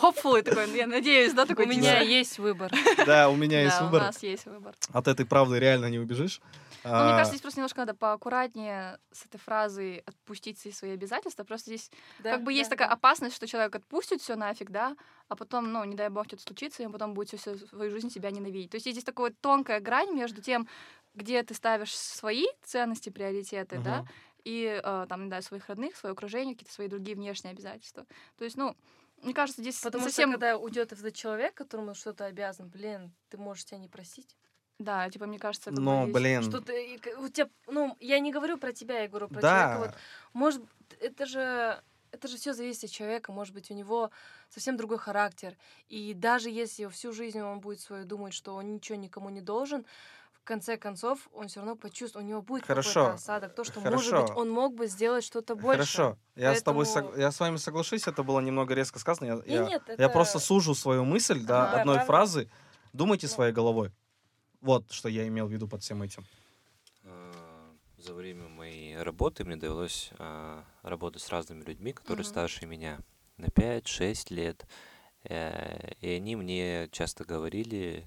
Hopefully такой, я надеюсь, да, такой У меня тизер. есть выбор. Да, у меня есть Да, у выбор. нас есть выбор. От этой правды реально не убежишь. Ну, мне А, кажется, здесь просто немножко надо поаккуратнее с этой фразой отпустить все свои обязательства. Просто здесь как бы есть такая опасность, что человек отпустит все нафиг, да, а потом, ну, не дай бог, что-то случится, и он потом будет всю всю свою жизнь себя ненавидеть. То есть здесь такая вот тонкая грань между тем, где ты ставишь свои ценности, приоритеты, да, Мгм. и э, там, не знаю, своих родных, свое окружение, какие-то свои другие внешние обязательства. То есть, ну, мне кажется, здесь Потому совсем... что когда уйдет этот человек, которому что-то обязан, блин, ты можешь себя не простить. Да, типа, мне кажется, бы Но, здесь- блин, Что ты, у тебя, ну, я не говорю про тебя, я говорю про да, человека. Вот, может, это же, это же все зависит от человека. Может быть, у него совсем другой характер. И даже если всю жизнь он будет свою думать, что он ничего никому не должен, в конце концов он все равно почувствует, у него будет Хорошо, какой-то осадок, то, что, может быть, хорошо. он мог бы сделать что-то больше. хорошо. Я с тобой, Поэтому- сог- я с вами соглашусь, это было немного резко сказано. Я, я- нет, я это- просто сужу свою мысль до Ага. одной Правда? фразы. Думайте Ну. своей головой. Вот что я имел в виду под всем этим. А, За время моей работы мне довелось а, работать с разными людьми, которые Мгм. старше меня на 5-6 лет. Э, И они мне часто говорили,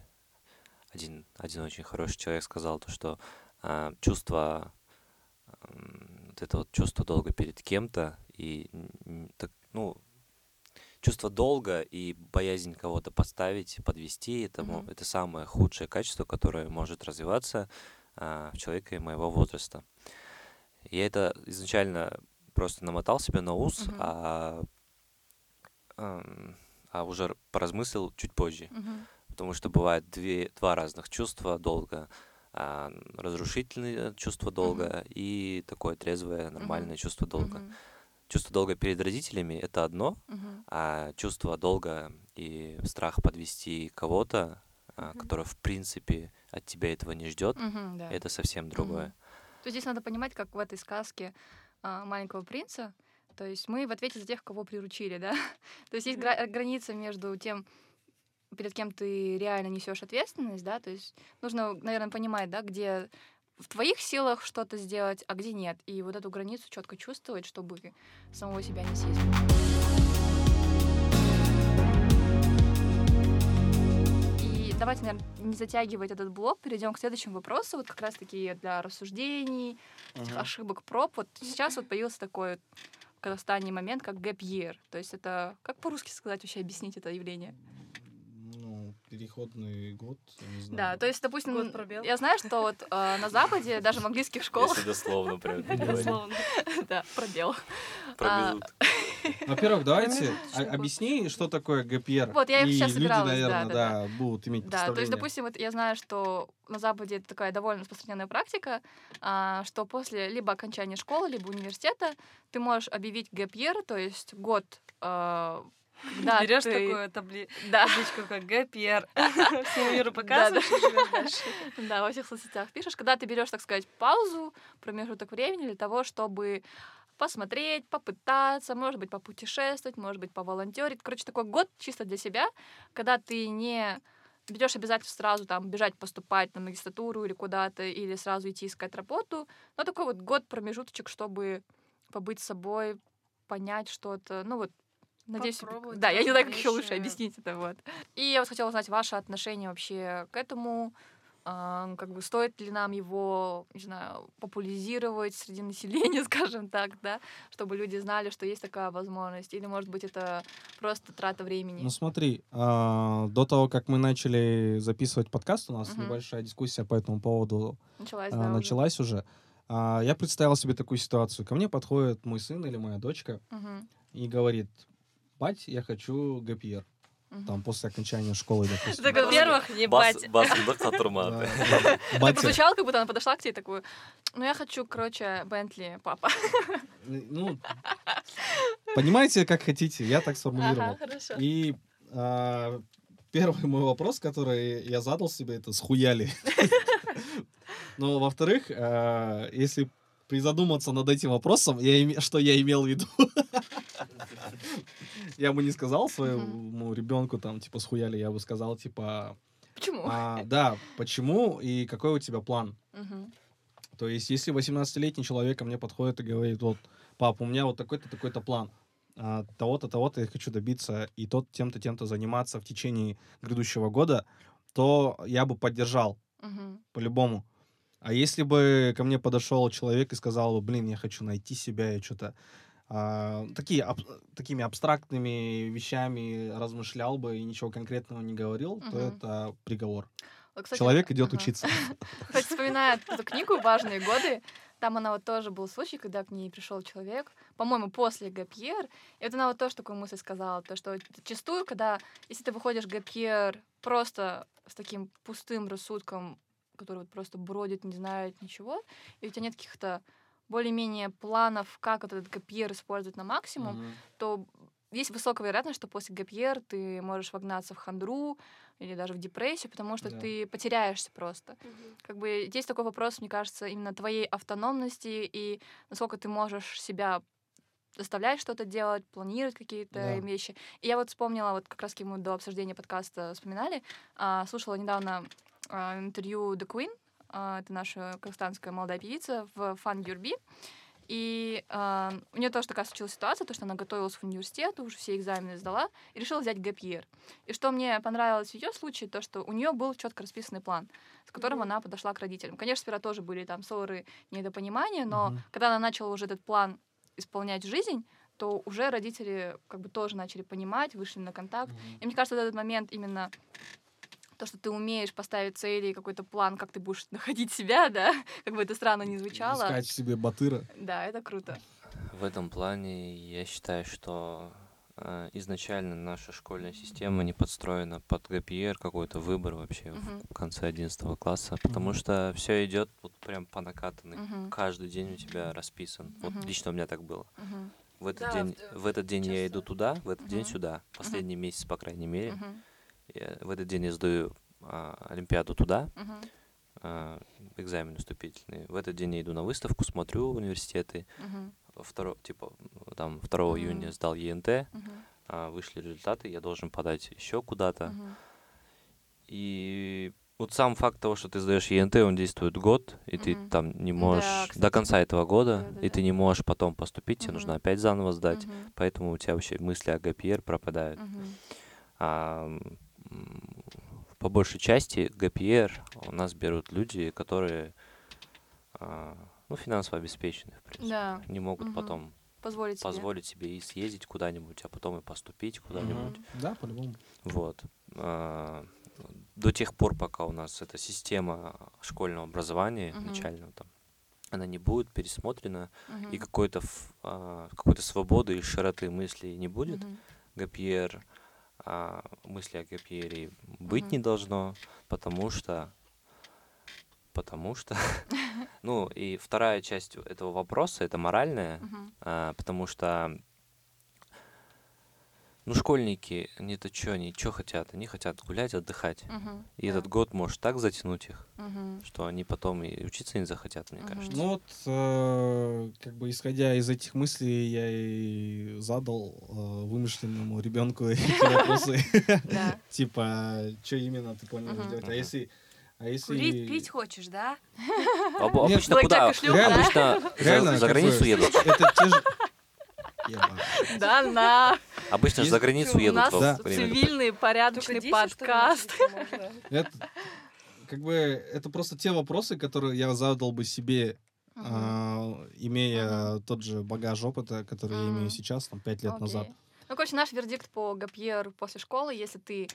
один, один очень хороший человек сказал, то, что а, чувство, м, вот это вот чувство долга перед кем-то, и так, ну, чувство долга и боязнь кого-то подставить, подвести, это, мо- Мгм. это самое худшее качество, которое может развиваться а, в человека моего возраста. Я это изначально просто намотал себе на ус, Мгм. а, а уже поразмыслил чуть позже. Мгм. Потому что бывает две, два разных чувства долга. а, разрушительное чувство долга и такое трезвое, нормальное чувство долга. Мгм. Чувство долга перед родителями — это одно, Мгм. а чувство долга и страх подвести кого-то, а, Мгм. который в принципе от тебя этого не ждет, Мгм, да. это совсем другое. Мгм. То есть здесь надо понимать, как в этой сказке а, маленького принца. То есть мы в ответе за тех, кого приручили, да. То есть есть гра- граница между тем, перед кем ты реально несешь ответственность, да. То есть нужно, наверное, понимать, да, где в твоих силах что-то сделать, а где нет. И вот эту границу четко чувствовать, чтобы самого себя не съесть. И давайте, наверное, не затягивать этот блок, перейдем к следующему вопросу, вот как раз-таки для рассуждений, этих ошибок проб. Вот сейчас вот появился такой вот в Казахстане момент, как gap year. То есть это, как по-русски сказать, вообще объяснить это явление? Переходный год, я не знаю. Да, то есть, допустим, Год пробел. я знаю, что вот э, на Западе, даже в английских школах, Если дословно прям. Дословно. да, пробел. Пробежут. Во-первых, давайте а- объясни, что такое ГПР. Вот, я сейчас люди, собиралась, да, наверное, да, да, будут иметь Да, то есть, допустим, вот я знаю, что на Западе это такая довольно распространенная практика, а, что после либо окончания школы, либо университета ты можешь объявить year, то есть год, а, когда Берешь ты... такую табли- Да, табличку, как ГПР, всему миру показываешь и живешь дальше. да, во всех соцсетях пишешь, когда ты берешь, так сказать, паузу, промежуток времени для того, чтобы посмотреть, попытаться, может быть, попутешествовать, может быть, поволонтерить. Короче, такой год чисто для себя, когда ты не берешь обязательно сразу там бежать поступать на магистратуру или куда-то, или сразу идти искать работу, но такой вот год промежуточек, чтобы побыть собой, понять что-то, ну вот Надеюсь, Попробовать да, я не знаю, как еще лучше объяснить это вот. И я вот хотела узнать ваше отношение вообще к этому, а, как бы стоит ли нам его, не знаю, популяризировать среди населения, скажем так, да, чтобы люди знали, что есть такая возможность, или, может быть, это просто трата времени. Ну смотри, а, до того, как мы начали записывать подкаст, у нас Мгм. небольшая дискуссия по этому поводу началась, а, да, уже. началась уже. А, Я представил себе такую ситуацию. Ко мне подходит мой сын или моя дочка Мгм, и говорит, бать, я хочу ГПР. мгм. Там после окончания школы, допустим. Так, Во-первых, не Бас-. Да, да. Так Батя, прозвучало, как будто она подошла к тебе и такую, ну, я хочу, короче, Бентли, папа. ну, понимаете, как хотите, я так сформулировал. Ага, хорошо. И а, первый мой вопрос, который я задал себе, это схуяли. Но, во-вторых, а, если призадуматься над этим вопросом, я име- что я имел в виду? Я бы не сказал своему ребенку, там, типа, схуяли, я бы сказал, типа, Почему? а, да, почему и какой у тебя план? То есть, если 18-летний человек ко мне подходит и говорит, вот, пап, у меня вот такой-то, такой-то план, а, того-то, того-то я хочу добиться, и тот тем-то, тем-то заниматься в течение грядущего года, то я бы поддержал, по-любому. А если бы ко мне подошел человек и сказал, блин, я хочу найти себя, я что-то а, такие, аб- такими абстрактными вещами размышлял бы и ничего конкретного не говорил, то Мгм. это приговор. Кстати, Человек идет ага. учиться. Кстати, вспоминая эту книгу «Важные годы», там она вот тоже был случай, когда к ней пришел человек, по-моему, после ГПР, и вот она вот тоже такую мысль сказала, то, что зачастую, когда, если ты выходишь ГПР просто с таким пустым рассудком, который вот просто бродит, не знает ничего, и у тебя нет каких-то более-менее планов, как вот этот ГПР использовать на максимум, Мгм. то есть высокая вероятность, что после ГПР ты можешь вогнаться в хандру или даже в депрессию, потому что Да. ты потеряешься просто. Как бы здесь такой вопрос, мне кажется, именно твоей автономности и насколько ты можешь себя заставлять что-то делать, планировать какие-то Да. вещи. И я вот вспомнила, вот как раз мы до обсуждения подкаста вспоминали, а, слушала недавно а, интервью The Queen, это наша казахстанская молодая певица в Фан Юрби, и а, у нее тоже такая случилась ситуация, то, что она готовилась в университет, уже все экзамены сдала, и решила взять гэп year. И что мне понравилось в ее случае, то, что у нее был четко расписанный план, с которым Мгм. она подошла к родителям. Конечно, сперва тоже были там ссоры, недопонимания, но Мгм. когда она начала уже этот план исполнять в жизнь, то уже родители как бы тоже начали понимать, вышли на контакт. Мгм. И мне кажется, вот этот момент именно то, что ты умеешь поставить цели, и какой-то план, как ты будешь находить себя, да, как бы это странно не звучало. Искать себе батыра. Да, это круто. В этом плане я считаю, что э, изначально наша школьная система не подстроена под ГПР, какой-то выбор вообще Мгм. в конце 11 класса, потому Мгм. что все идет вот прям по накатанной. Мгм. Каждый день у тебя расписан. Вот Мгм. лично у меня так было. Мгм. В этот Да, день, в- в этот день я иду часто. туда, в этот день Мгм. сюда. Последний месяц, по крайней мере. Мгм. Я- в этот день я сдаю а, Олимпиаду туда, Мгм. а, экзамены вступительные. В этот день я иду на выставку, смотрю университеты. Мгм. Второ, типа, там 2 Мгм. июня сдал ЕНТ, Мгм. а, вышли результаты, я должен подать еще куда-то. Мгм. И вот сам факт того, что ты сдаешь ЕНТ, он действует год, и ты Мгм. там не Да, можешь кстати. до конца этого года, и Да-да-да. ты не можешь потом поступить, тебе Мгм. нужно опять заново сдать. Мгм. Поэтому у тебя вообще мысли о ГПР пропадают. Мгм. А по большей части ГПР у нас берут люди, которые а, ну, финансово обеспечены, в принципе. Да, Не могут Мгм. потом позволить себе. позволить себе и съездить куда-нибудь, а потом и поступить куда-нибудь. Да, по-любому. Вот. А, до тех пор, пока у нас эта система школьного образования Мгм. начального там, она не будет пересмотрена, Мгм. и какой-то а, какой-то свободы и широты мыслей не будет, Мгм. Гапьер, а, мысли о Гапьере быть Мгм. не должно, потому что потому что ну и вторая часть этого вопроса это моральная Мгм. а, потому что ну школьники они-то что они что хотят они хотят гулять отдыхать Мгм. и Да. этот год может так затянуть их Мгм. что они потом и учиться не захотят мне Мгм. кажется Ну вот, э, как бы исходя из этих мыслей, я и задал э, вымышленному ребенку эти вопросы. Да. Типа, что именно ты планируешь делать? А если... А если... Курить, пить хочешь, да? Об- Нет, обычно куда шлюха, Реально, обычно за- Реально, за как границу едут Это те же... Да, на. обычно за границу У едут нас во Да. цивильный, порядочный 10, что ли, подкаст. Это, как бы, это просто те вопросы, которые я задал бы себе, а, имея тот же багаж опыта, который я имею сейчас, там, пять лет назад. Ну, короче, наш вердикт по Гапьер после школы, если ты...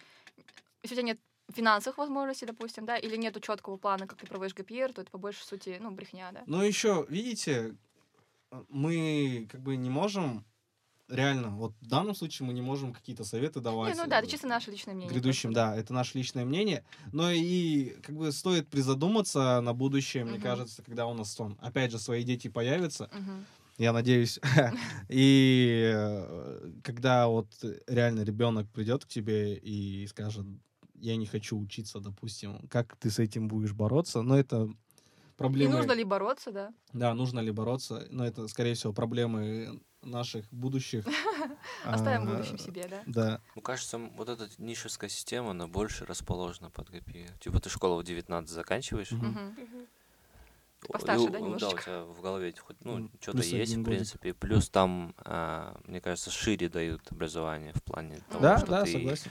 Если у тебя нет финансовых возможностей, допустим, да, или нету четкого плана, как ты проводишь Гапьер, то это по большей сути, ну, брехня, да. Но еще, видите, мы как бы не можем реально, вот в данном случае мы не можем какие-то советы Не, давать. ну да, это э, чисто наше личное мнение. грядущим, да, это наше личное мнение, но и как бы стоит призадуматься на будущее, мне Мгм. кажется, когда у нас там, опять же, свои дети появятся, Мгм. я надеюсь, и э, когда вот реально ребенок придет к тебе и скажет, я не хочу учиться, допустим, как ты с этим будешь бороться, но это И проблемы... нужно ли бороться, да? Да, нужно ли бороться, но это, скорее всего, проблемы наших будущих. Оставим а, будущем себе, да? Да. Ну, кажется, вот эта нишевская система, она больше расположена под ГПИ. Типа ты школу в 19 заканчиваешь, Постарше, ну, да, у тебя в голове хоть, ну, что-то есть, в годик. принципе. Плюс там, а, мне кажется, шире дают образование в плане того, Да, что да, ты согласен.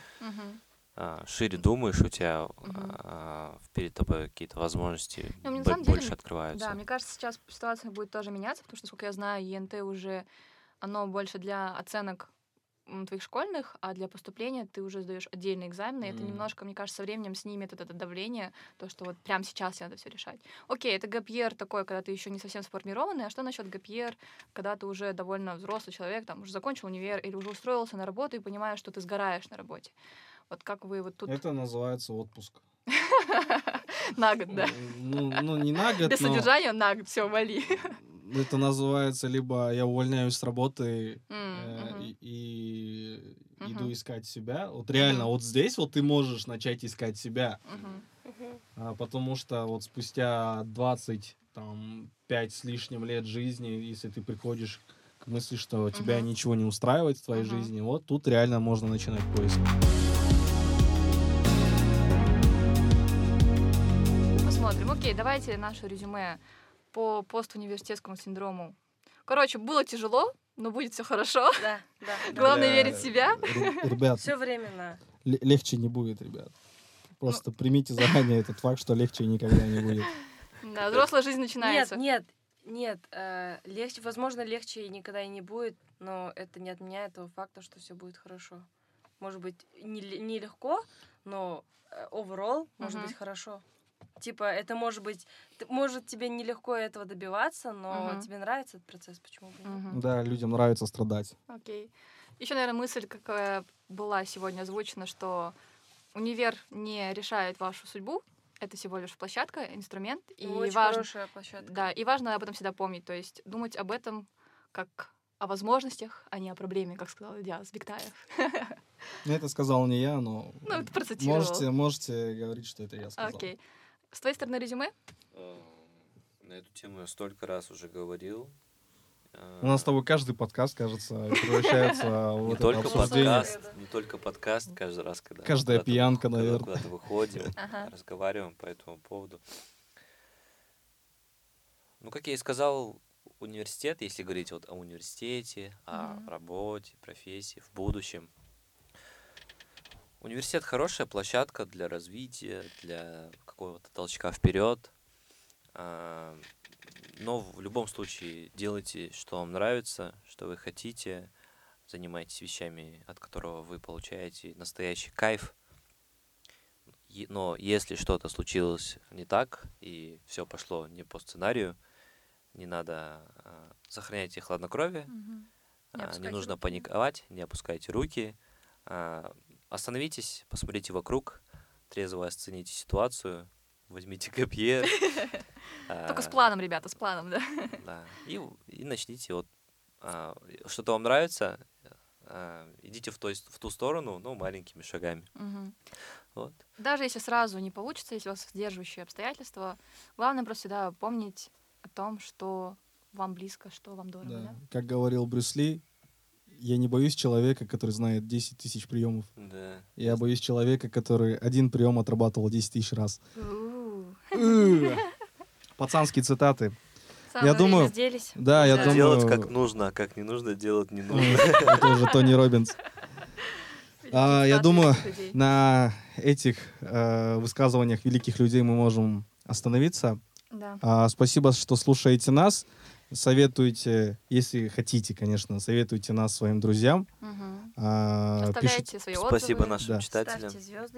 А, шире думаешь, у тебя Мгм. а, перед тобой какие-то возможности Ну, мне на самом деле, больше открываются. Да, мне кажется, сейчас ситуация будет тоже меняться, потому что, насколько я знаю, ЕНТ уже, оно больше для оценок твоих школьных, а для поступления ты уже сдаешь отдельные экзамены. и Это немножко, мне кажется, со временем снимет вот это давление, то, что вот прямо сейчас надо все решать. Окей, это гапьер такой, когда ты еще не совсем сформированный, а что насчет гапьер, когда ты уже довольно взрослый человек, там уже закончил универ или уже устроился на работу и понимаешь, что ты сгораешь на работе. Вот как вы вот тут Это называется отпуск. на год, да? Ну, ну, не на год, Без но содержания на год, все, вали. это называется либо я увольняюсь с работы э, и, иду искать себя. Вот реально, вот здесь вот ты можешь начать искать себя. А, потому что вот спустя 20, там, 5 с лишним лет жизни, если ты приходишь к мысли, что тебя ничего не устраивает в твоей жизни, вот тут реально можно начинать поиск. Окей, давайте наше резюме по постуниверситетскому синдрому. Короче, было тяжело, но будет все хорошо. Да, да. Главное Для- верить в себя. Ребят, Все временно. ле- легче не будет, ребят. Просто примите заранее этот факт, что легче никогда не будет. Да, взрослая жизнь Нет, начинается. нет, нет. э, легче, возможно, легче никогда и не будет, но это не отменяет того факта, что все будет хорошо. Может быть, не, ле- не легко, но э, overall может быть хорошо. Типа, это может быть, может тебе нелегко этого добиваться, но Мгм. тебе нравится этот процесс, почему бы нет? Мгм. Да, людям нравится страдать. Окей. Еще, наверное, мысль, какая была сегодня озвучена, что универ не решает вашу судьбу. Это всего лишь площадка, инструмент. И Очень важно, хорошая площадка. да, и важно об этом всегда помнить. То есть думать об этом как о возможностях, а не о проблеме, как сказал Диас Бектаев. Ну, Это сказал не я, но Ну, можете, можете говорить, что это я сказал. Окей. С твоей стороны резюме? Э, На эту тему я столько раз уже говорил. У нас с тобой каждый подкаст, кажется, превращается в Не только обсуждение. подкаст, не только подкаст, каждый раз, когда Каждая пьянка, когда наверное. Куда-то выходим, Ага. разговариваем по этому поводу. Ну, как я и сказал, университет, если говорить вот о университете, о работе, профессии в будущем, университет хорошая площадка для развития, для какого-то толчка вперед. А, Но в любом случае делайте, что вам нравится, что вы хотите, занимайтесь вещами, от которого вы получаете настоящий кайф. Но если что-то случилось не так, и все пошло не по сценарию, не надо а, сохраняйте хладнокровие, а, Не не опускайте нужно руки. паниковать, не опускайте руки, а, остановитесь, посмотрите вокруг, трезво оцените ситуацию, возьмите копье. Только с а, планом, ребята, с планом, да. Да. И, начните вот а, что-то вам нравится, а, идите в, той, в ту сторону, ну, маленькими шагами. Вот. Даже если сразу не получится, если у вас сдерживающие обстоятельства, главное просто всегда помнить о том, что вам близко, что вам дорого, Да. да? Как говорил Брюс Ли, я не боюсь человека, который знает 10 тысяч приемов. Да. Я боюсь человека, который один прием отрабатывал 10 тысяч раз. Пацанские цитаты. Самое Я думаю- Разделись. Да, я Да. думаю... Делать как нужно, а как не нужно, делать не нужно. Это уже Тони Робинс. А, я думаю. На этих э, высказываниях великих людей мы можем остановиться. Да. А, спасибо, что слушаете нас. Советуйте, если хотите, конечно, советуйте нас своим друзьям. Мгм. А, пишите- Оставляйте свои отзывы. Спасибо нашим Да. читателям.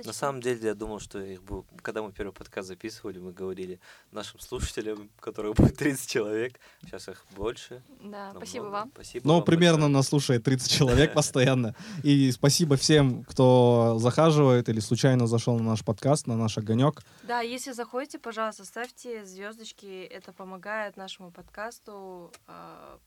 На самом деле, я думал, что их будет... Когда мы первый подкаст записывали, мы говорили нашим слушателям, которых будет 30 человек. Сейчас их больше. Да, спасибо вам. Спасибо Ну, вам примерно большое. нас слушает 30 человек постоянно. И спасибо всем, кто захаживает или случайно зашел на наш подкаст, на наш огонек. Да, если заходите, пожалуйста, ставьте звездочки. Это помогает нашему подкасту а,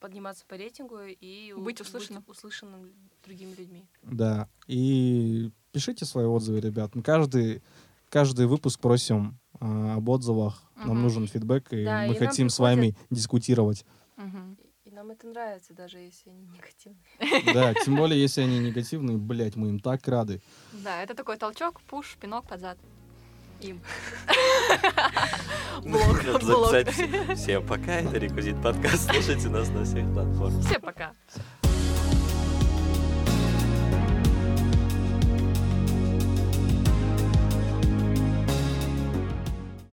подниматься по рейтингу и у- Быть услышанным. услышанным другими людьми. Да. И пишите свои отзывы, ребят. Мы каждый, каждый выпуск просим а, об отзывах. Нам Мгм. нужен фидбэк, и Да, мы и нам хотим с вами дискутировать. Мгм. И нам это нравится, даже если они негативные. Да, тем более, если они негативные, блять, мы им так рады. Да, это такой толчок, пуш, пинок под зад. Им. Блог. Всем пока, это Реквизит подкаст. Слушайте нас на всех платформах. Всем пока.